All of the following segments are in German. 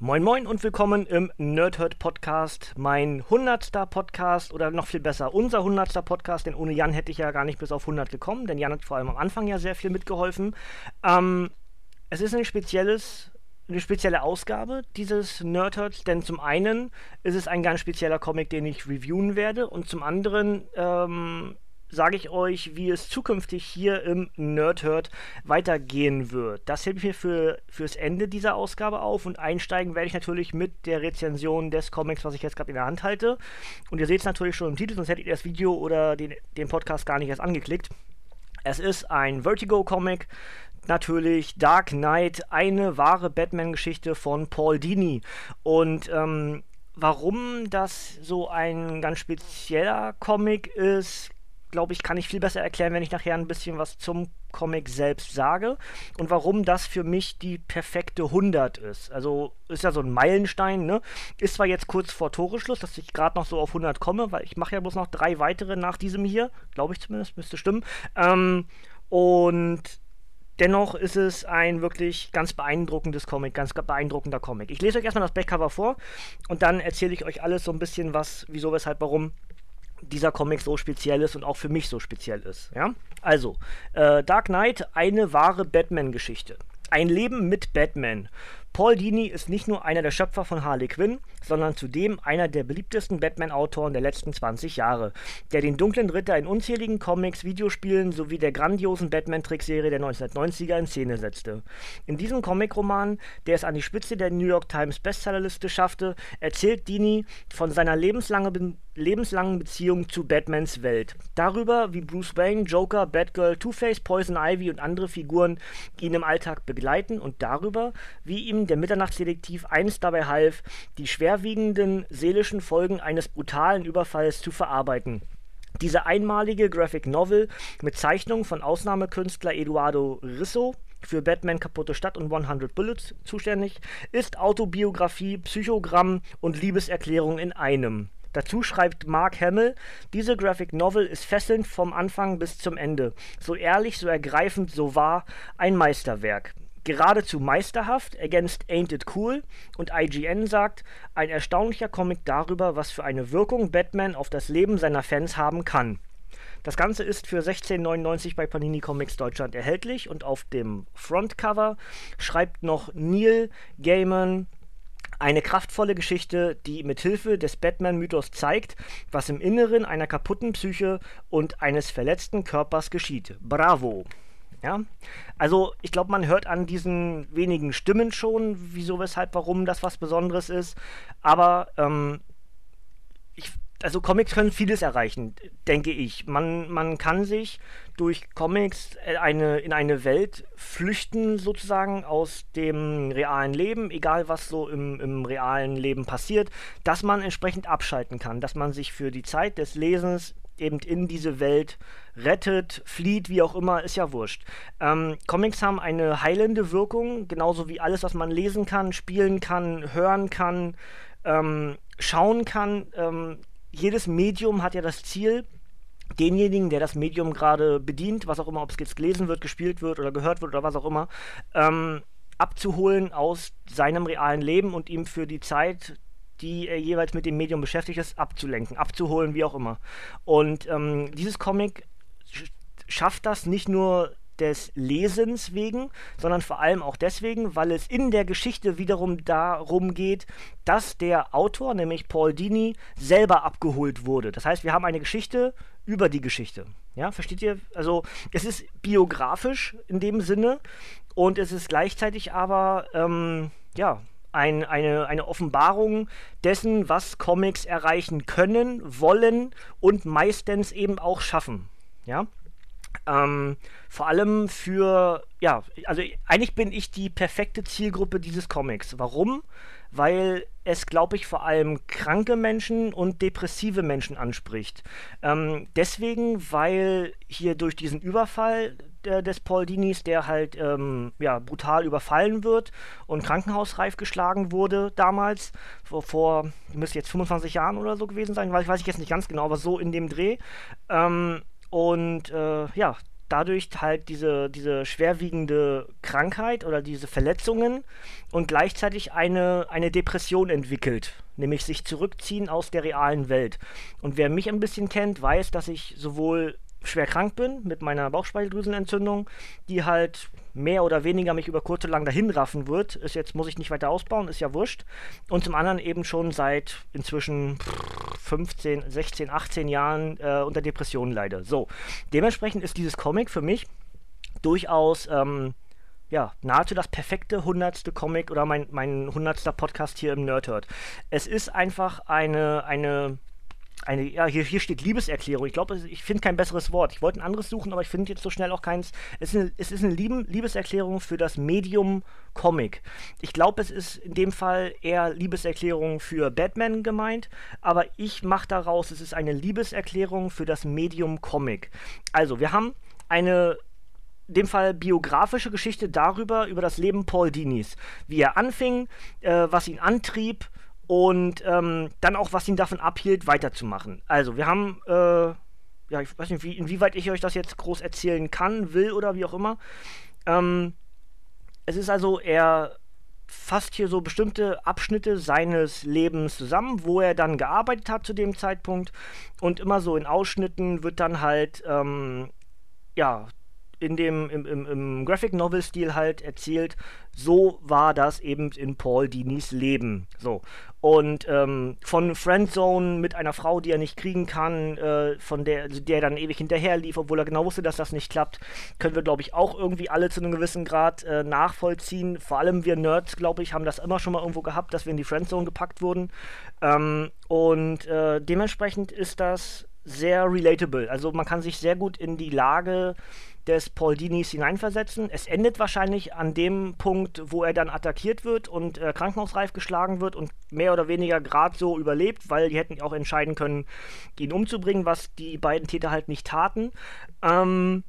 Moin Moin und willkommen im Nerdhurt Podcast, mein 100. Podcast oder noch viel besser, unser 100. Podcast, denn ohne Jan hätte ich ja gar nicht bis auf 100 gekommen, denn Jan hat vor allem am Anfang ja sehr viel mitgeholfen. Ähm, es ist ein spezielles, eine spezielle Ausgabe dieses Nerdhurts, denn zum einen ist es ein ganz spezieller Comic, den ich reviewen werde und zum anderen ähm, sage ich euch, wie es zukünftig hier im Nerdhurt weitergehen wird. Das hebe ich mir für, fürs Ende dieser Ausgabe auf und einsteigen werde ich natürlich mit der Rezension des Comics, was ich jetzt gerade in der Hand halte. Und ihr seht es natürlich schon im Titel, sonst hättet ihr das Video oder den, den Podcast gar nicht erst angeklickt. Es ist ein Vertigo-Comic, natürlich Dark Knight, eine wahre Batman-Geschichte von Paul Dini. Und ähm, warum das so ein ganz spezieller Comic ist, glaube ich, kann ich viel besser erklären, wenn ich nachher ein bisschen was zum Comic selbst sage und warum das für mich die perfekte 100 ist. Also ist ja so ein Meilenstein, ne? Ist zwar jetzt kurz vor Toreschluss, dass ich gerade noch so auf 100 komme, weil ich mache ja bloß noch drei weitere nach diesem hier, glaube ich zumindest, müsste stimmen. Ähm, und dennoch ist es ein wirklich ganz beeindruckendes Comic, ganz beeindruckender Comic. Ich lese euch erstmal das Backcover vor und dann erzähle ich euch alles so ein bisschen was, wieso, weshalb, warum dieser Comic so speziell ist und auch für mich so speziell ist. Ja? Also, äh, Dark Knight, eine wahre Batman-Geschichte. Ein Leben mit Batman. Paul Dini ist nicht nur einer der Schöpfer von Harley Quinn, sondern zudem einer der beliebtesten Batman-Autoren der letzten 20 Jahre, der den dunklen Ritter in unzähligen Comics, Videospielen sowie der grandiosen Batman-Trickserie der 1990er in Szene setzte. In diesem Comicroman, der es an die Spitze der New York Times Bestsellerliste schaffte, erzählt Dini von seiner lebenslangen, lebenslangen Beziehung zu Batmans Welt. Darüber, wie Bruce Wayne, Joker, Batgirl, Two-Face, Poison Ivy und andere Figuren ihn im Alltag begleiten und darüber, wie ihm der Mitternachtsdetektiv einst dabei half, die schwerwiegenden seelischen Folgen eines brutalen Überfalls zu verarbeiten. Diese einmalige Graphic Novel mit Zeichnungen von Ausnahmekünstler Eduardo Risso für Batman Kaputte Stadt und 100 Bullets zuständig, ist Autobiografie, Psychogramm und Liebeserklärung in einem. Dazu schreibt Mark Hamill, diese Graphic Novel ist fesselnd vom Anfang bis zum Ende. So ehrlich, so ergreifend, so wahr, ein Meisterwerk geradezu meisterhaft, ergänzt Ain't It Cool und IGN sagt, ein erstaunlicher Comic darüber, was für eine Wirkung Batman auf das Leben seiner Fans haben kann. Das Ganze ist für 16,99 bei Panini Comics Deutschland erhältlich und auf dem Frontcover schreibt noch Neil Gaiman eine kraftvolle Geschichte, die mithilfe des Batman-Mythos zeigt, was im Inneren einer kaputten Psyche und eines verletzten Körpers geschieht. Bravo! Ja, also ich glaube, man hört an diesen wenigen Stimmen schon, wieso, weshalb, warum das was Besonderes ist. Aber ähm, ich, also Comics können vieles erreichen, denke ich. Man, man kann sich durch Comics äh, eine, in eine Welt flüchten, sozusagen, aus dem realen Leben, egal was so im, im realen Leben passiert, dass man entsprechend abschalten kann, dass man sich für die Zeit des Lesens eben in diese Welt rettet, flieht, wie auch immer, ist ja wurscht. Ähm, Comics haben eine heilende Wirkung, genauso wie alles, was man lesen kann, spielen kann, hören kann, ähm, schauen kann. Ähm, jedes Medium hat ja das Ziel, denjenigen, der das Medium gerade bedient, was auch immer, ob es jetzt gelesen wird, gespielt wird oder gehört wird oder was auch immer, ähm, abzuholen aus seinem realen Leben und ihm für die Zeit die äh, jeweils mit dem Medium beschäftigt ist, abzulenken, abzuholen, wie auch immer. Und ähm, dieses Comic schafft das nicht nur des Lesens wegen, sondern vor allem auch deswegen, weil es in der Geschichte wiederum darum geht, dass der Autor, nämlich Paul Dini, selber abgeholt wurde. Das heißt, wir haben eine Geschichte über die Geschichte. Ja, versteht ihr? Also, es ist biografisch in dem Sinne und es ist gleichzeitig aber, ähm, ja, ein, eine, eine Offenbarung dessen, was Comics erreichen können, wollen und meistens eben auch schaffen. Ja. Ähm, vor allem für, ja, also eigentlich bin ich die perfekte Zielgruppe dieses Comics. Warum? Weil es, glaube ich, vor allem kranke Menschen und depressive Menschen anspricht. Ähm, deswegen, weil hier durch diesen Überfall äh, des Paul Dinis, der halt ähm, ja, brutal überfallen wird und krankenhausreif geschlagen wurde damals, vor, vor müsste jetzt 25 Jahren oder so gewesen sein, weiß, weiß ich jetzt nicht ganz genau, aber so in dem Dreh. Ähm, und äh, ja, dadurch halt diese, diese schwerwiegende Krankheit oder diese Verletzungen und gleichzeitig eine, eine Depression entwickelt, nämlich sich zurückziehen aus der realen Welt. Und wer mich ein bisschen kennt, weiß, dass ich sowohl schwer krank bin mit meiner Bauchspeicheldrüsenentzündung, die halt mehr oder weniger mich über kurz oder lang dahin raffen wird. Ist jetzt, muss ich nicht weiter ausbauen, ist ja wurscht. Und zum anderen eben schon seit inzwischen 15, 16, 18 Jahren äh, unter Depressionen leide. So, dementsprechend ist dieses Comic für mich durchaus ähm, ja, nahezu das perfekte hundertste Comic oder mein, mein hundertster Podcast hier im Nerdhurt. Es ist einfach eine, eine eine, ja, hier, hier steht Liebeserklärung. Ich glaube, ich finde kein besseres Wort. Ich wollte ein anderes suchen, aber ich finde jetzt so schnell auch keins. Es ist eine, es ist eine Lieben, Liebeserklärung für das Medium Comic. Ich glaube, es ist in dem Fall eher Liebeserklärung für Batman gemeint, aber ich mache daraus, es ist eine Liebeserklärung für das Medium Comic. Also, wir haben eine in dem Fall biografische Geschichte darüber, über das Leben Paul Dinis. Wie er anfing, äh, was ihn antrieb, und ähm, dann auch, was ihn davon abhielt, weiterzumachen. Also, wir haben, äh, ja, ich weiß nicht, wie, inwieweit ich euch das jetzt groß erzählen kann, will oder wie auch immer. Ähm, es ist also, er fasst hier so bestimmte Abschnitte seines Lebens zusammen, wo er dann gearbeitet hat zu dem Zeitpunkt. Und immer so in Ausschnitten wird dann halt, ähm, ja, in dem, im, im, im Graphic Novel-Stil halt erzählt, so war das eben in Paul Dinis Leben. So. Und ähm, von Friendzone mit einer Frau, die er nicht kriegen kann, äh, von der, also der dann ewig hinterher lief, obwohl er genau wusste, dass das nicht klappt, können wir, glaube ich, auch irgendwie alle zu einem gewissen Grad äh, nachvollziehen. Vor allem wir Nerds, glaube ich, haben das immer schon mal irgendwo gehabt, dass wir in die Friendzone gepackt wurden. Ähm, und äh, dementsprechend ist das sehr relatable. Also man kann sich sehr gut in die Lage des Paul Dinis hineinversetzen. Es endet wahrscheinlich an dem Punkt, wo er dann attackiert wird und äh, krankenhausreif geschlagen wird und mehr oder weniger gerade so überlebt, weil die hätten auch entscheiden können, ihn umzubringen, was die beiden Täter halt nicht taten. Ähm,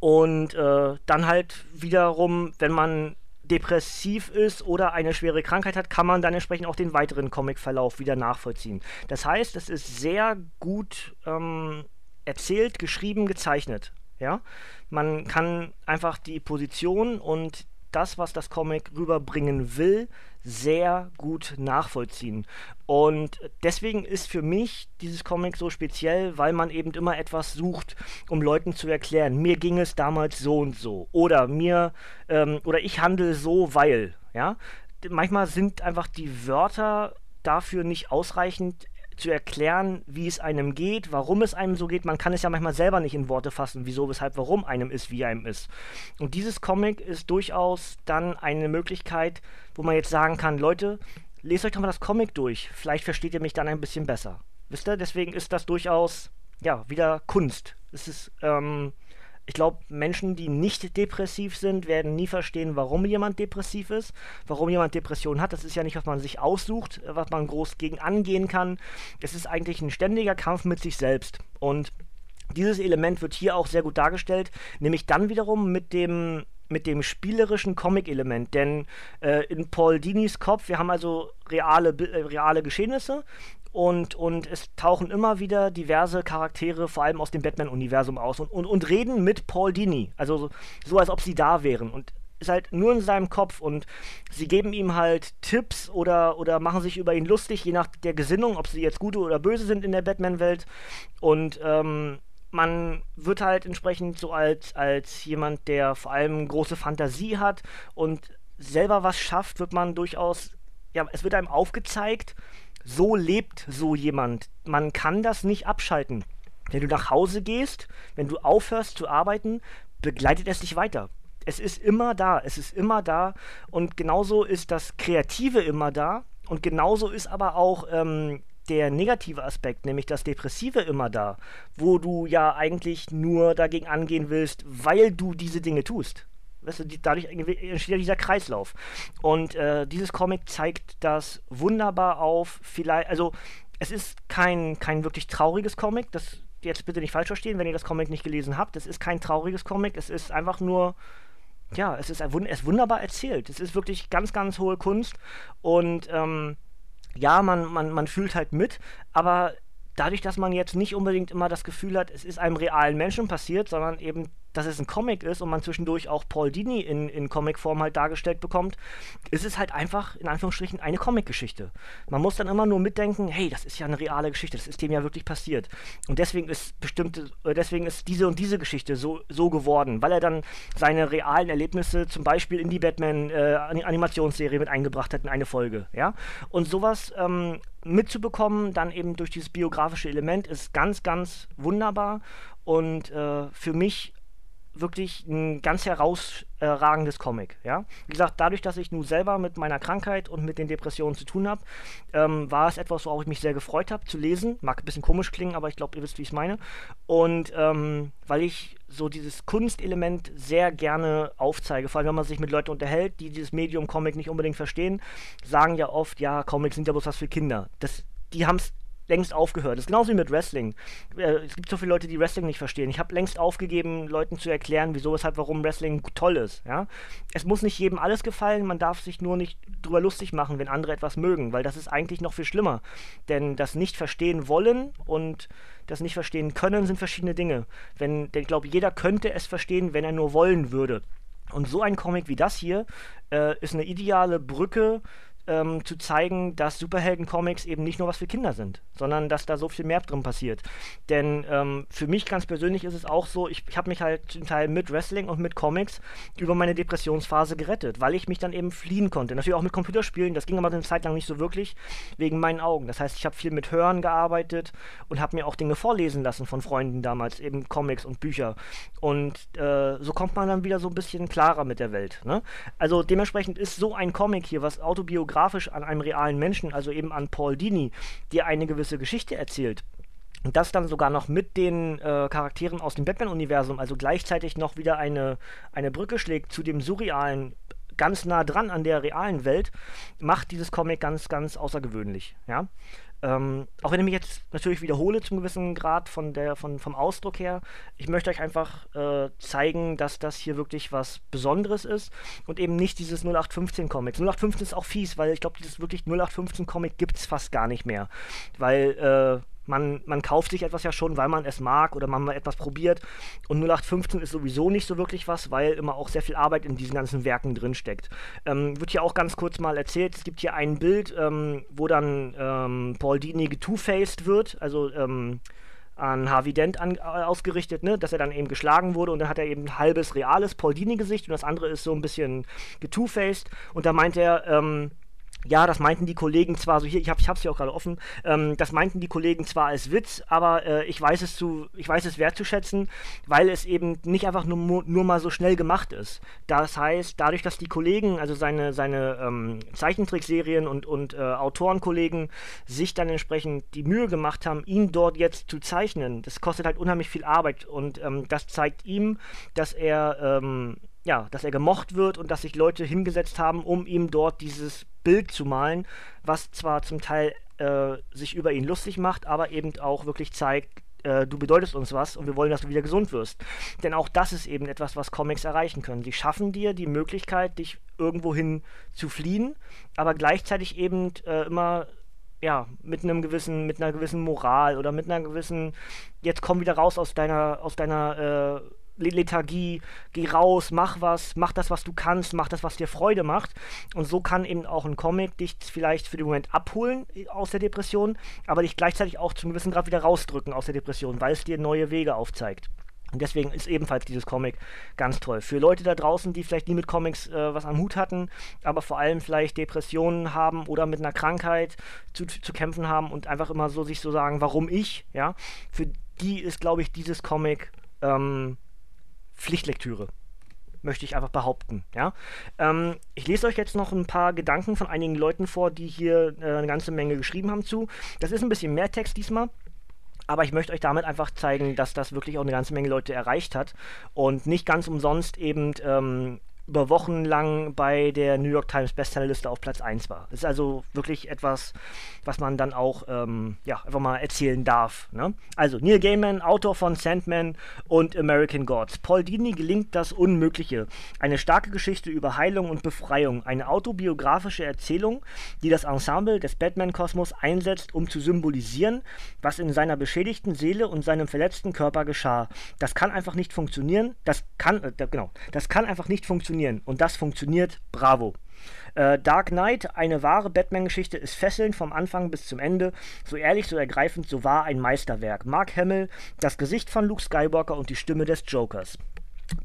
und äh, dann halt wiederum, wenn man depressiv ist oder eine schwere Krankheit hat, kann man dann entsprechend auch den weiteren Comicverlauf wieder nachvollziehen. Das heißt, es ist sehr gut ähm, erzählt, geschrieben, gezeichnet. Ja? Man kann einfach die Position und das, was das Comic rüberbringen will, sehr gut nachvollziehen. Und deswegen ist für mich dieses Comic so speziell, weil man eben immer etwas sucht, um Leuten zu erklären, mir ging es damals so und so. Oder mir, ähm, oder ich handle so, weil, ja. Manchmal sind einfach die Wörter dafür nicht ausreichend zu erklären, wie es einem geht, warum es einem so geht. Man kann es ja manchmal selber nicht in Worte fassen, wieso, weshalb, warum einem ist, wie einem ist. Und dieses Comic ist durchaus dann eine Möglichkeit, wo man jetzt sagen kann, Leute, lest euch doch mal das Comic durch. Vielleicht versteht ihr mich dann ein bisschen besser. Wisst ihr? Deswegen ist das durchaus, ja, wieder Kunst. Es ist, ähm, ich glaube, Menschen, die nicht depressiv sind, werden nie verstehen, warum jemand depressiv ist, warum jemand Depression hat. Das ist ja nicht, was man sich aussucht, was man groß gegen angehen kann. Es ist eigentlich ein ständiger Kampf mit sich selbst. Und dieses Element wird hier auch sehr gut dargestellt, nämlich dann wiederum mit dem mit dem spielerischen Comic-Element. Denn äh, in Paul Dinis Kopf, wir haben also reale, äh, reale Geschehnisse und, und es tauchen immer wieder diverse Charaktere, vor allem aus dem Batman-Universum aus und, und, und reden mit Paul Dini. Also so, so, als ob sie da wären. Und ist halt nur in seinem Kopf und sie geben ihm halt Tipps oder, oder machen sich über ihn lustig, je nach der Gesinnung, ob sie jetzt gute oder böse sind in der Batman-Welt. Und ähm, man wird halt entsprechend so als, als jemand, der vor allem große Fantasie hat und selber was schafft, wird man durchaus, ja, es wird einem aufgezeigt, so lebt so jemand. Man kann das nicht abschalten. Wenn du nach Hause gehst, wenn du aufhörst zu arbeiten, begleitet es dich weiter. Es ist immer da, es ist immer da und genauso ist das Kreative immer da und genauso ist aber auch ähm, der negative Aspekt, nämlich das Depressive immer da, wo du ja eigentlich nur dagegen angehen willst, weil du diese Dinge tust. Weißt du, die, dadurch entsteht ja dieser Kreislauf. Und äh, dieses Comic zeigt das wunderbar auf. Vielleicht, also es ist kein, kein wirklich trauriges Comic. Das jetzt bitte nicht falsch verstehen, wenn ihr das Comic nicht gelesen habt. Es ist kein trauriges Comic. Es ist einfach nur ja, es ist, es ist wunderbar erzählt. Es ist wirklich ganz, ganz hohe Kunst. Und ähm, ja, man, man, man fühlt halt mit, aber dadurch, dass man jetzt nicht unbedingt immer das Gefühl hat, es ist einem realen Menschen passiert, sondern eben dass es ein Comic ist und man zwischendurch auch Paul Dini in, in Comicform halt dargestellt bekommt, ist es halt einfach, in Anführungsstrichen, eine Comicgeschichte. Man muss dann immer nur mitdenken, hey, das ist ja eine reale Geschichte, das ist dem ja wirklich passiert. Und deswegen ist bestimmte, äh, deswegen ist diese und diese Geschichte so, so geworden, weil er dann seine realen Erlebnisse zum Beispiel in die Batman-Animationsserie äh, mit eingebracht hat in eine Folge, ja. Und sowas ähm, mitzubekommen, dann eben durch dieses biografische Element, ist ganz, ganz wunderbar und äh, für mich wirklich ein ganz herausragendes Comic. Ja? Wie gesagt, dadurch, dass ich nun selber mit meiner Krankheit und mit den Depressionen zu tun habe, ähm, war es etwas, worauf ich mich sehr gefreut habe zu lesen. Mag ein bisschen komisch klingen, aber ich glaube, ihr wisst, wie ich es meine. Und ähm, weil ich so dieses Kunstelement sehr gerne aufzeige, vor allem wenn man sich mit Leuten unterhält, die dieses Medium Comic nicht unbedingt verstehen, sagen ja oft, ja, Comics sind ja bloß was für Kinder. Das, die haben es längst aufgehört. Das ist genauso wie mit Wrestling. Äh, es gibt so viele Leute, die Wrestling nicht verstehen. Ich habe längst aufgegeben, Leuten zu erklären, wieso, weshalb, warum Wrestling toll ist. Ja? Es muss nicht jedem alles gefallen, man darf sich nur nicht drüber lustig machen, wenn andere etwas mögen, weil das ist eigentlich noch viel schlimmer. Denn das nicht verstehen wollen und das nicht verstehen können sind verschiedene Dinge. Wenn, denn ich glaube, jeder könnte es verstehen, wenn er nur wollen würde. Und so ein Comic wie das hier äh, ist eine ideale Brücke ähm, zu zeigen, dass Superhelden-Comics eben nicht nur was für Kinder sind, sondern dass da so viel mehr drin passiert. Denn ähm, für mich ganz persönlich ist es auch so, ich, ich habe mich halt zum Teil mit Wrestling und mit Comics über meine Depressionsphase gerettet, weil ich mich dann eben fliehen konnte. Natürlich auch mit Computerspielen, das ging aber eine Zeit lang nicht so wirklich, wegen meinen Augen. Das heißt, ich habe viel mit Hören gearbeitet und habe mir auch Dinge vorlesen lassen von Freunden damals, eben Comics und Bücher. Und äh, so kommt man dann wieder so ein bisschen klarer mit der Welt. Ne? Also dementsprechend ist so ein Comic hier, was autobiografisch biografisch an einem realen Menschen, also eben an Paul Dini, dir eine gewisse Geschichte erzählt. Und das dann sogar noch mit den äh, Charakteren aus dem Batman-Universum, also gleichzeitig noch wieder eine, eine Brücke schlägt zu dem surrealen, ganz nah dran an der realen Welt, macht dieses Comic ganz, ganz außergewöhnlich. Ja? Ähm, auch wenn ich mich jetzt natürlich wiederhole zum gewissen Grad von der, von, vom Ausdruck her, ich möchte euch einfach äh, zeigen, dass das hier wirklich was Besonderes ist und eben nicht dieses 0815 Comics. 0815 ist auch fies, weil ich glaube, dieses wirklich 0815 Comic gibt es fast gar nicht mehr. Weil äh, man, man kauft sich etwas ja schon, weil man es mag oder man mal etwas probiert. Und 0815 ist sowieso nicht so wirklich was, weil immer auch sehr viel Arbeit in diesen ganzen Werken drinsteckt. Ähm, wird hier auch ganz kurz mal erzählt, es gibt hier ein Bild, ähm, wo dann ähm, Paul Dini getwo-faced wird, also ähm, an Harvey Dent an, äh, ausgerichtet, ne? dass er dann eben geschlagen wurde und dann hat er eben ein halbes reales Paul Dini-Gesicht und das andere ist so ein bisschen getwo-faced und da meint er, ähm, ja, das meinten die Kollegen zwar so hier, ich, hab, ich hab's hier auch gerade offen, ähm, das meinten die Kollegen zwar als Witz, aber äh, ich weiß es zu, ich weiß es wertzuschätzen, weil es eben nicht einfach nur, nur mal so schnell gemacht ist. Das heißt, dadurch, dass die Kollegen, also seine, seine ähm, Zeichentrickserien und, und äh, Autorenkollegen sich dann entsprechend die Mühe gemacht haben, ihn dort jetzt zu zeichnen, das kostet halt unheimlich viel Arbeit und ähm, das zeigt ihm, dass er ähm, ja, dass er gemocht wird und dass sich Leute hingesetzt haben, um ihm dort dieses Bild zu malen, was zwar zum Teil äh, sich über ihn lustig macht, aber eben auch wirklich zeigt, äh, du bedeutest uns was und wir wollen, dass du wieder gesund wirst. Denn auch das ist eben etwas, was Comics erreichen können. Sie schaffen dir die Möglichkeit, dich irgendwohin zu fliehen, aber gleichzeitig eben äh, immer ja, mit einem gewissen, mit einer gewissen Moral oder mit einer gewissen, jetzt komm wieder raus aus deiner, aus deiner äh, Lethargie, geh raus, mach was, mach das, was du kannst, mach das, was dir Freude macht. Und so kann eben auch ein Comic dich vielleicht für den Moment abholen äh, aus der Depression, aber dich gleichzeitig auch zum gewissen Grad wieder rausdrücken aus der Depression, weil es dir neue Wege aufzeigt. Und deswegen ist ebenfalls dieses Comic ganz toll. Für Leute da draußen, die vielleicht nie mit Comics äh, was am Hut hatten, aber vor allem vielleicht Depressionen haben oder mit einer Krankheit zu, zu kämpfen haben und einfach immer so sich so sagen, warum ich, ja, für die ist, glaube ich, dieses Comic ähm, Pflichtlektüre. Möchte ich einfach behaupten. Ja? Ähm, ich lese euch jetzt noch ein paar Gedanken von einigen Leuten vor, die hier äh, eine ganze Menge geschrieben haben zu. Das ist ein bisschen mehr Text diesmal. Aber ich möchte euch damit einfach zeigen, dass das wirklich auch eine ganze Menge Leute erreicht hat und nicht ganz umsonst eben ähm, über Wochen lang bei der New York Times Bestsellerliste auf Platz 1 war. Ist also wirklich etwas, was man dann auch ähm, ja, einfach mal erzählen darf. Ne? Also Neil Gaiman, Autor von Sandman und American Gods. Paul Dini gelingt das Unmögliche. Eine starke Geschichte über Heilung und Befreiung. Eine autobiografische Erzählung, die das Ensemble des Batman-Kosmos einsetzt, um zu symbolisieren, was in seiner beschädigten Seele und seinem verletzten Körper geschah. Das kann einfach nicht funktionieren. Das kann, äh, genau, das kann einfach nicht funktionieren funktionieren. Und das funktioniert, bravo. Äh, Dark Knight, eine wahre Batman-Geschichte, ist fesselnd vom Anfang bis zum Ende. So ehrlich, so ergreifend, so wahr ein Meisterwerk. Mark Hamill, das Gesicht von Luke Skywalker und die Stimme des Jokers.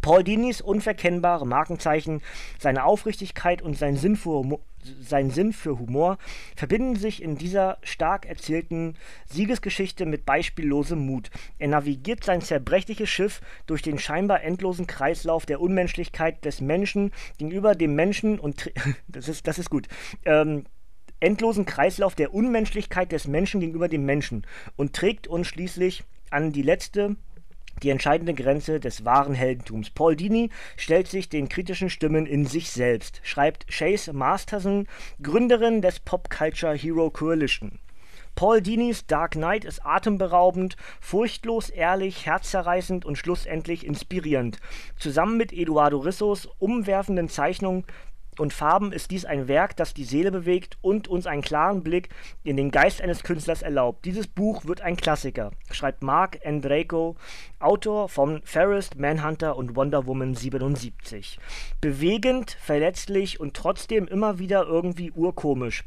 Paul Dinis unverkennbare Markenzeichen, seine Aufrichtigkeit und sein Sinn für Humor, sein Sinn für Humor verbinden sich in dieser stark erzählten Siegesgeschichte mit beispiellosem Mut. Er navigiert sein zerbrechliches Schiff durch den scheinbar endlosen Kreislauf der Unmenschlichkeit des Menschen gegenüber dem Menschen und das ist, das ist gut. Ähm, endlosen Kreislauf der Unmenschlichkeit des Menschen gegenüber dem Menschen und trägt uns schließlich an die letzte die entscheidende Grenze des wahren Heldentums. Paul Dini stellt sich den kritischen Stimmen in sich selbst, schreibt Chase Masterson, Gründerin des Pop Culture Hero Coalition. Paul Dinis Dark Knight ist atemberaubend, furchtlos, ehrlich, herzzerreißend und schlussendlich inspirierend. Zusammen mit Eduardo Rissos umwerfenden Zeichnungen und Farben ist dies ein Werk, das die Seele bewegt und uns einen klaren Blick in den Geist eines Künstlers erlaubt. Dieses Buch wird ein Klassiker, schreibt Mark Andreyko, Autor von Ferris, Manhunter und Wonder Woman 77. Bewegend, verletzlich und trotzdem immer wieder irgendwie urkomisch.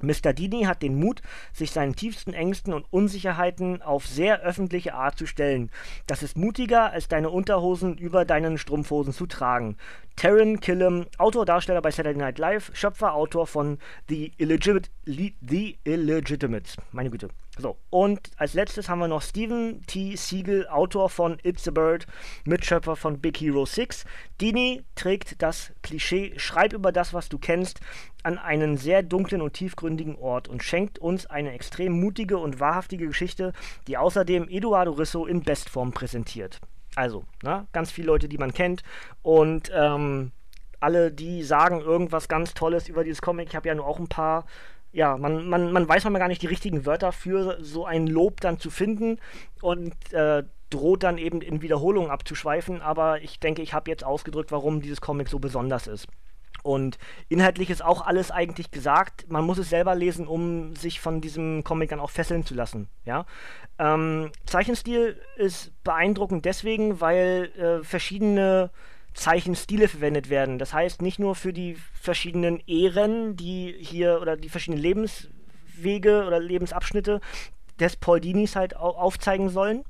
Mr. Dini hat den Mut, sich seinen tiefsten Ängsten und Unsicherheiten auf sehr öffentliche Art zu stellen. Das ist mutiger, als deine Unterhosen über deinen Strumpfhosen zu tragen. Taryn Killam, Autor, Darsteller bei Saturday Night Live, Schöpfer, Autor von The, Illegit The Illegitimates. Meine Güte. So, und als letztes haben wir noch Steven T. Siegel, Autor von It's a Bird, Mitschöpfer von Big Hero 6. Dini trägt das Klischee Schreib über das, was du kennst, an einen sehr dunklen und tiefgründigen Ort und schenkt uns eine extrem mutige und wahrhaftige Geschichte, die außerdem Eduardo Risso in Bestform präsentiert. Also, ne, ganz viele Leute, die man kennt. Und ähm, alle, die sagen irgendwas ganz Tolles über dieses Comic, ich habe ja nur auch ein paar. Ja, man, man, man weiß manchmal gar nicht die richtigen Wörter für so ein Lob dann zu finden und äh, droht dann eben in Wiederholungen abzuschweifen. Aber ich denke, ich habe jetzt ausgedrückt, warum dieses Comic so besonders ist. Und inhaltlich ist auch alles eigentlich gesagt. Man muss es selber lesen, um sich von diesem Comic dann auch fesseln zu lassen. Ja? Ähm, Zeichenstil ist beeindruckend deswegen, weil äh, verschiedene Zeichenstile verwendet werden. Das heißt, nicht nur für die verschiedenen Ehren, die hier oder die verschiedenen Lebenswege oder Lebensabschnitte des Paul Dinis halt aufzeigen sollen,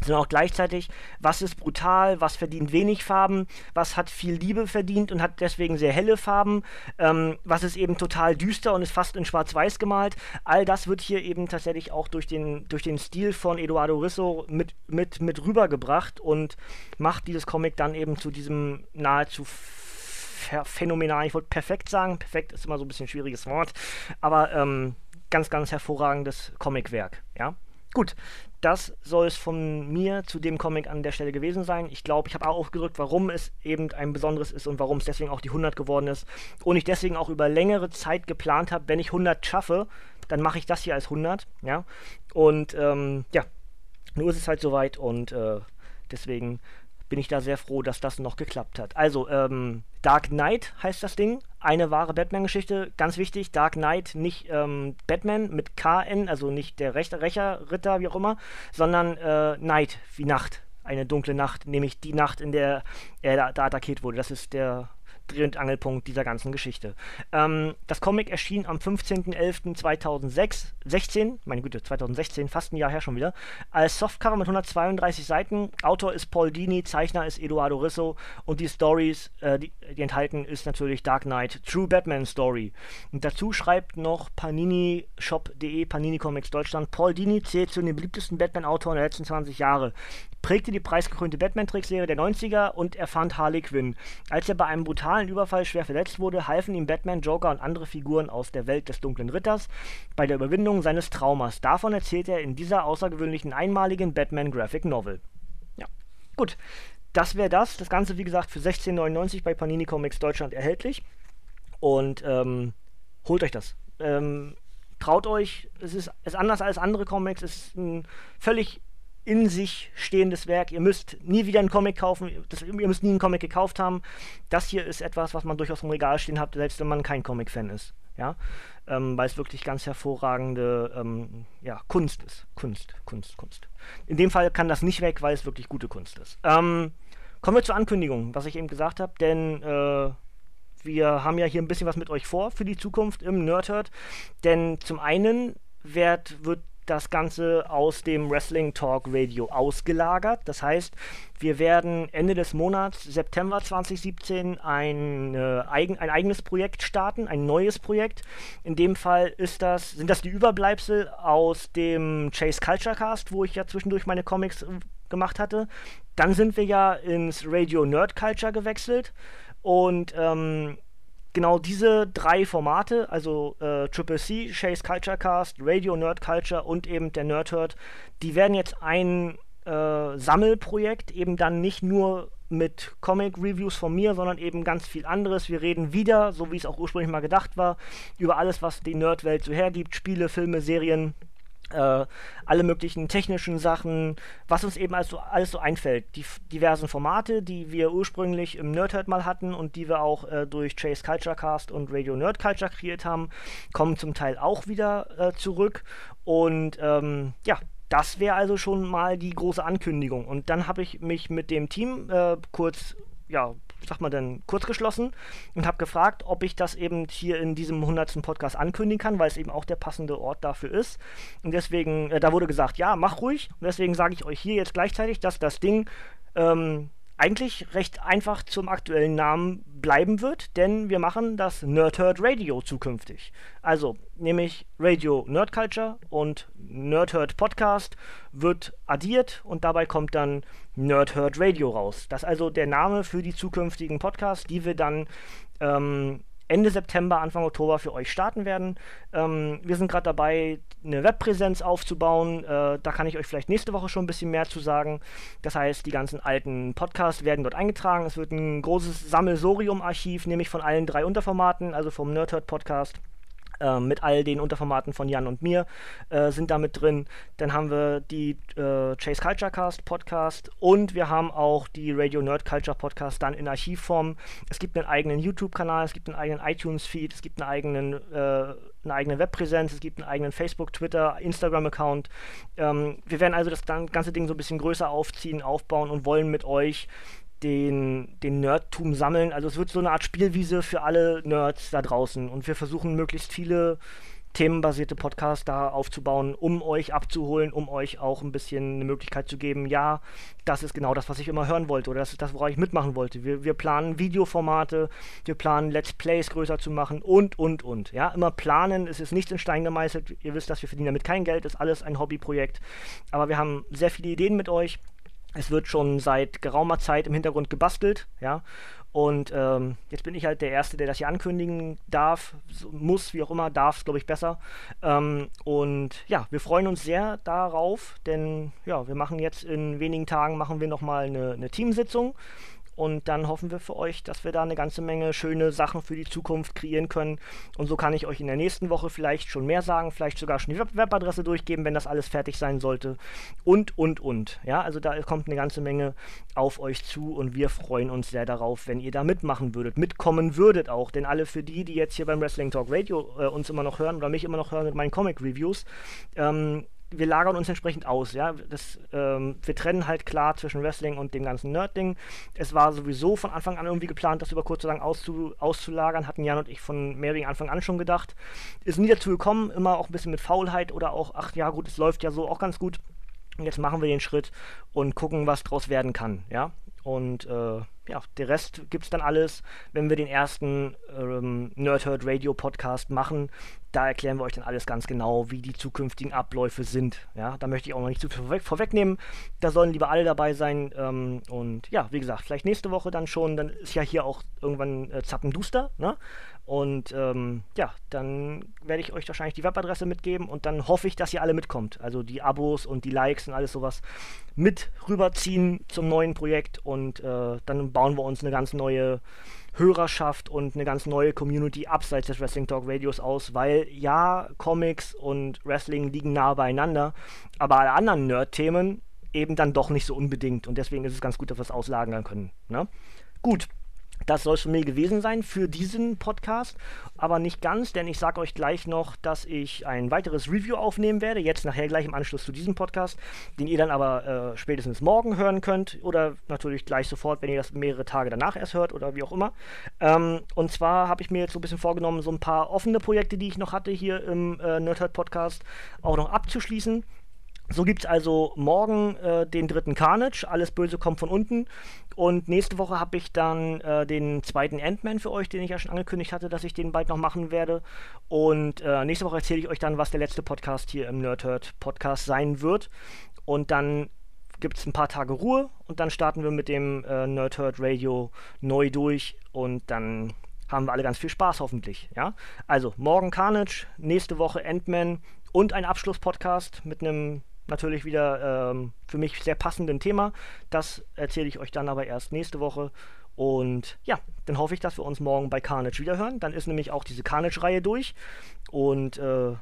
sondern auch gleichzeitig, was ist brutal, was verdient wenig Farben, was hat viel Liebe verdient und hat deswegen sehr helle Farben, ähm, was ist eben total düster und ist fast in Schwarz-Weiß gemalt. All das wird hier eben tatsächlich auch durch den, durch den Stil von Eduardo Risso mit, mit, mit rübergebracht und macht dieses Comic dann eben zu diesem nahezu phänomenal, ich wollte perfekt sagen, perfekt ist immer so ein bisschen ein schwieriges Wort, aber ähm, ganz, ganz hervorragendes Comicwerk, ja. Gut, das soll es von mir zu dem Comic an der Stelle gewesen sein. Ich glaube, ich habe auch aufgedrückt, warum es eben ein besonderes ist und warum es deswegen auch die 100 geworden ist. Und ich deswegen auch über längere Zeit geplant habe, wenn ich 100 schaffe, dann mache ich das hier als 100. Ja? Und ähm, ja, nur ist es halt soweit und äh, deswegen bin ich da sehr froh, dass das noch geklappt hat. Also, ähm, Dark Knight heißt das Ding. Eine wahre Batman-Geschichte. Ganz wichtig, Dark Knight, nicht ähm, Batman mit KN, also nicht der Rechter, Rächer, Ritter, wie auch immer, sondern äh, Night, wie Nacht. Eine dunkle Nacht, nämlich die Nacht, in der er da, da attackiert wurde. Das ist der Dreh- und Angelpunkt dieser ganzen Geschichte. Ähm, das Comic erschien am 15.11.2016, meine Güte, 2016, fast ein Jahr her schon wieder, als Softcover mit 132 Seiten. Autor ist Paul Dini, Zeichner ist Eduardo Risso und die Stories, äh, die, die, enthalten, ist natürlich Dark Knight, True Batman Story. Und dazu schreibt noch Panini Shop.de, Panini Comics Deutschland, Paul Dini zählt zu den beliebtesten Batman-Autoren der letzten 20 Jahre prägte die preisgekrönte Batman-Trickserie der 90er und er fand Harley Quinn. Als er bei einem brutalen Überfall schwer verletzt wurde, halfen ihm Batman, Joker und andere Figuren aus der Welt des dunklen Ritters bei der Überwindung seines Traumas. Davon erzählt er in dieser außergewöhnlichen einmaligen Batman Graphic Novel. Ja, gut. das wäre das. Das Ganze, wie gesagt, für 16,99 bei Panini Comics Deutschland erhältlich. Und ähm, holt euch das. Ähm, traut euch, es ist, ist anders als andere Comics, es ist ein völlig in sich stehendes Werk. Ihr müsst nie wieder einen Comic kaufen, das, ihr müsst nie einen Comic gekauft haben. Das hier ist etwas, was man durchaus im Regal stehen hat, selbst wenn man kein Comic-Fan ist. Ja, ähm, weil es wirklich ganz hervorragende ähm, ja, Kunst ist. Kunst, Kunst, Kunst. In dem Fall kann das nicht weg, weil es wirklich gute Kunst ist. Ähm, kommen wir zur Ankündigung, was ich eben gesagt habe, denn äh, wir haben ja hier ein bisschen was mit euch vor für die Zukunft im Nerdhurt. Denn zum einen wird, wird das Ganze aus dem Wrestling Talk Radio ausgelagert. Das heißt, wir werden Ende des Monats, September 2017, ein, äh, eigen, ein eigenes Projekt starten, ein neues Projekt. In dem Fall ist das, sind das die Überbleibsel aus dem Chase Culture Cast, wo ich ja zwischendurch meine Comics äh, gemacht hatte. Dann sind wir ja ins Radio Nerd Culture gewechselt. Und ähm, genau diese drei Formate, also äh, Triple C, Chase Culture Cast, Radio Nerd Culture und eben der Nerd Herd, die werden jetzt ein äh, Sammelprojekt, eben dann nicht nur mit Comic-Reviews von mir, sondern eben ganz viel anderes. Wir reden wieder, so wie es auch ursprünglich mal gedacht war, über alles, was die Nerdwelt so hergibt, Spiele, Filme, Serien, äh, alle möglichen technischen Sachen, was uns eben also alles so einfällt. Die diversen Formate, die wir ursprünglich im Nerdhurt mal hatten und die wir auch äh, durch Chase Culture Cast und Radio Nerd Culture kreiert haben, kommen zum Teil auch wieder äh, zurück. Und ähm, ja, das wäre also schon mal die große Ankündigung. Und dann habe ich mich mit dem Team äh, kurz ja, sag mal denn, kurz geschlossen und habe gefragt, ob ich das eben hier in diesem 100. Podcast ankündigen kann, weil es eben auch der passende Ort dafür ist. Und deswegen, äh, da wurde gesagt, ja, mach ruhig. Und deswegen sage ich euch hier jetzt gleichzeitig, dass das Ding ähm, eigentlich recht einfach zum aktuellen Namen bleiben wird, denn wir machen das Nerdhurt Radio zukünftig. Also nämlich Radio Nerd Culture und Nerdhurt Podcast wird addiert und dabei kommt dann Nerdhurt Radio raus. Das ist also der Name für die zukünftigen Podcasts, die wir dann ähm, Ende September, Anfang Oktober für euch starten werden. Ähm, wir sind gerade dabei, eine Webpräsenz aufzubauen. Äh, da kann ich euch vielleicht nächste Woche schon ein bisschen mehr zu sagen. Das heißt, die ganzen alten Podcasts werden dort eingetragen. Es wird ein großes Sammelsorium-Archiv, nämlich von allen drei Unterformaten, also vom Nerdhurt Podcast äh, mit all den Unterformaten von Jan und mir äh, sind da mit drin. Dann haben wir die äh, Chase Culture Cast Podcast und wir haben auch die Radio Nerd Culture Podcast dann in Archivform. Es gibt einen eigenen YouTube-Kanal, es gibt einen eigenen iTunes-Feed, es gibt einen eigenen, äh, eine eigene Webpräsenz, es gibt einen eigenen Facebook, Twitter, Instagram-Account. Ähm, wir werden also das ganze Ding so ein bisschen größer aufziehen, aufbauen und wollen mit euch den, den Nerdtum sammeln. Also es wird so eine Art Spielwiese für alle Nerds da draußen. Und wir versuchen möglichst viele themenbasierte Podcasts da aufzubauen, um euch abzuholen, um euch auch ein bisschen eine Möglichkeit zu geben, ja, das ist genau das, was ich immer hören wollte oder das ist das, woran ich mitmachen wollte. Wir, wir planen Videoformate, wir planen Let's Plays größer zu machen und, und, und. Ja, immer planen, es ist nichts in Stein gemeißelt. Ihr wisst, dass wir verdienen damit kein Geld, ist alles ein Hobbyprojekt. Aber wir haben sehr viele Ideen mit euch es wird schon seit geraumer Zeit im Hintergrund gebastelt, ja. Und ähm, jetzt bin ich halt der Erste, der das hier ankündigen darf, muss, wie auch immer, darf es, glaube ich, besser. Ähm, und ja, wir freuen uns sehr darauf, denn ja, wir machen jetzt in wenigen Tagen machen wir nochmal eine, eine Teamsitzung und dann hoffen wir für euch, dass wir da eine ganze Menge schöne Sachen für die Zukunft kreieren können. Und so kann ich euch in der nächsten Woche vielleicht schon mehr sagen, vielleicht sogar schon die Web Webadresse durchgeben, wenn das alles fertig sein sollte. Und, und, und. Ja, also da kommt eine ganze Menge auf euch zu und wir freuen uns sehr darauf, wenn ihr da mitmachen würdet, mitkommen würdet auch. Denn alle für die, die jetzt hier beim Wrestling Talk Radio äh, uns immer noch hören oder mich immer noch hören mit meinen Comic Reviews, ähm, wir lagern uns entsprechend aus, ja. Das, ähm, wir trennen halt klar zwischen Wrestling und dem ganzen Nerd-Ding. Es war sowieso von Anfang an irgendwie geplant, das über kurz oder lang auszu auszulagern, hatten Jan und ich von mehreren Anfang an schon gedacht. Ist nie dazu gekommen, immer auch ein bisschen mit Faulheit oder auch, ach ja gut, es läuft ja so auch ganz gut. Und jetzt machen wir den Schritt und gucken, was draus werden kann, ja. Und äh, ja, der Rest gibt es dann alles, wenn wir den ersten ähm, Nerdherd Radio Podcast machen. Da erklären wir euch dann alles ganz genau, wie die zukünftigen Abläufe sind. Ja, da möchte ich auch noch nicht zu viel vorweg, vorwegnehmen. Da sollen lieber alle dabei sein. Ähm, und ja, wie gesagt, vielleicht nächste Woche dann schon. Dann ist ja hier auch irgendwann äh, Zappenduster. Ne? Und ähm, ja, dann werde ich euch wahrscheinlich die Webadresse mitgeben und dann hoffe ich, dass ihr alle mitkommt. Also die Abos und die Likes und alles sowas mit rüberziehen zum neuen Projekt und äh, dann bauen wir uns eine ganz neue Hörerschaft und eine ganz neue Community abseits des Wrestling Talk Radios aus, weil ja, Comics und Wrestling liegen nah beieinander, aber alle anderen Nerd-Themen eben dann doch nicht so unbedingt und deswegen ist es ganz gut, dass wir es auslagern können. Ne? Gut, das soll es von mir gewesen sein für diesen Podcast, aber nicht ganz, denn ich sage euch gleich noch, dass ich ein weiteres Review aufnehmen werde, jetzt nachher gleich im Anschluss zu diesem Podcast, den ihr dann aber äh, spätestens morgen hören könnt oder natürlich gleich sofort, wenn ihr das mehrere Tage danach erst hört oder wie auch immer. Ähm, und zwar habe ich mir jetzt so ein bisschen vorgenommen, so ein paar offene Projekte, die ich noch hatte hier im äh, Nerdhurt Podcast, auch noch abzuschließen. So gibt es also morgen äh, den dritten Carnage, alles Böse kommt von unten. Und nächste Woche habe ich dann äh, den zweiten Ant-Man für euch, den ich ja schon angekündigt hatte, dass ich den bald noch machen werde. Und äh, nächste Woche erzähle ich euch dann, was der letzte Podcast hier im Nerdhurt Podcast sein wird. Und dann gibt es ein paar Tage Ruhe und dann starten wir mit dem äh, Nerdhurt Radio neu durch und dann haben wir alle ganz viel Spaß hoffentlich. Ja? Also morgen Carnage, nächste Woche Ant-Man und ein Abschlusspodcast mit einem natürlich wieder ähm, für mich sehr passenden Thema. Das erzähle ich euch dann aber erst nächste Woche. Und ja, dann hoffe ich, dass wir uns morgen bei Carnage wiederhören. Dann ist nämlich auch diese Carnage-Reihe durch. Und äh,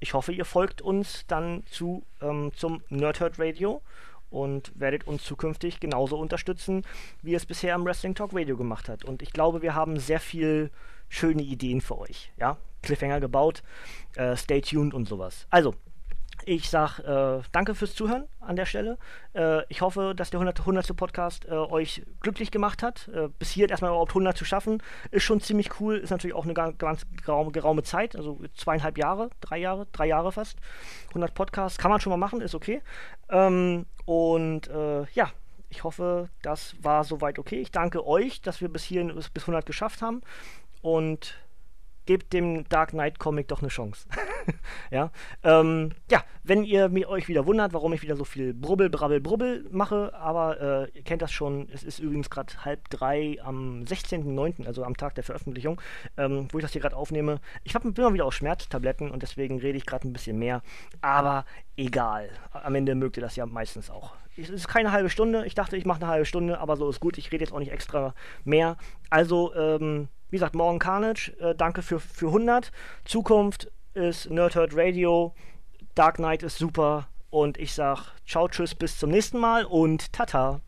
ich hoffe, ihr folgt uns dann zu, ähm, zum Nerdhurt Radio und werdet uns zukünftig genauso unterstützen, wie es bisher am Wrestling Talk Radio gemacht hat. Und ich glaube, wir haben sehr viel schöne Ideen für euch. Ja, Cliffhanger gebaut, äh, stay tuned und sowas. Also, ich sag äh, danke fürs Zuhören an der Stelle. Äh, ich hoffe, dass der 100. 100. Podcast äh, euch glücklich gemacht hat. Äh, bis hier erstmal überhaupt 100 zu schaffen, ist schon ziemlich cool. Ist natürlich auch eine ganz geraume, geraume, Zeit, also zweieinhalb Jahre, drei Jahre, drei Jahre fast. 100 Podcasts kann man schon mal machen, ist okay. Ähm, und äh, ja, ich hoffe, das war soweit okay. Ich danke euch, dass wir bis hierhin bis 100 geschafft haben. Und gebt dem Dark Knight Comic doch eine Chance. ja, ähm, ja, wenn ihr mir euch wieder wundert, warum ich wieder so viel Brubbel, Brabbel, Brubbel mache, aber äh, ihr kennt das schon, es ist übrigens gerade halb drei am 16.09., also am Tag der Veröffentlichung, ähm, wo ich das hier gerade aufnehme. Ich hab, bin mal wieder auf Schmerztabletten und deswegen rede ich gerade ein bisschen mehr, aber egal. Am Ende mögt ihr das ja meistens auch. Es ist keine halbe Stunde, ich dachte, ich mache eine halbe Stunde, aber so ist gut, ich rede jetzt auch nicht extra mehr. Also, ähm, wie gesagt, morgen Carnage. Äh, danke für, für 100. Zukunft ist Nerdhurt Radio. Dark Knight ist super. Und ich sag ciao, tschüss, bis zum nächsten Mal und tata.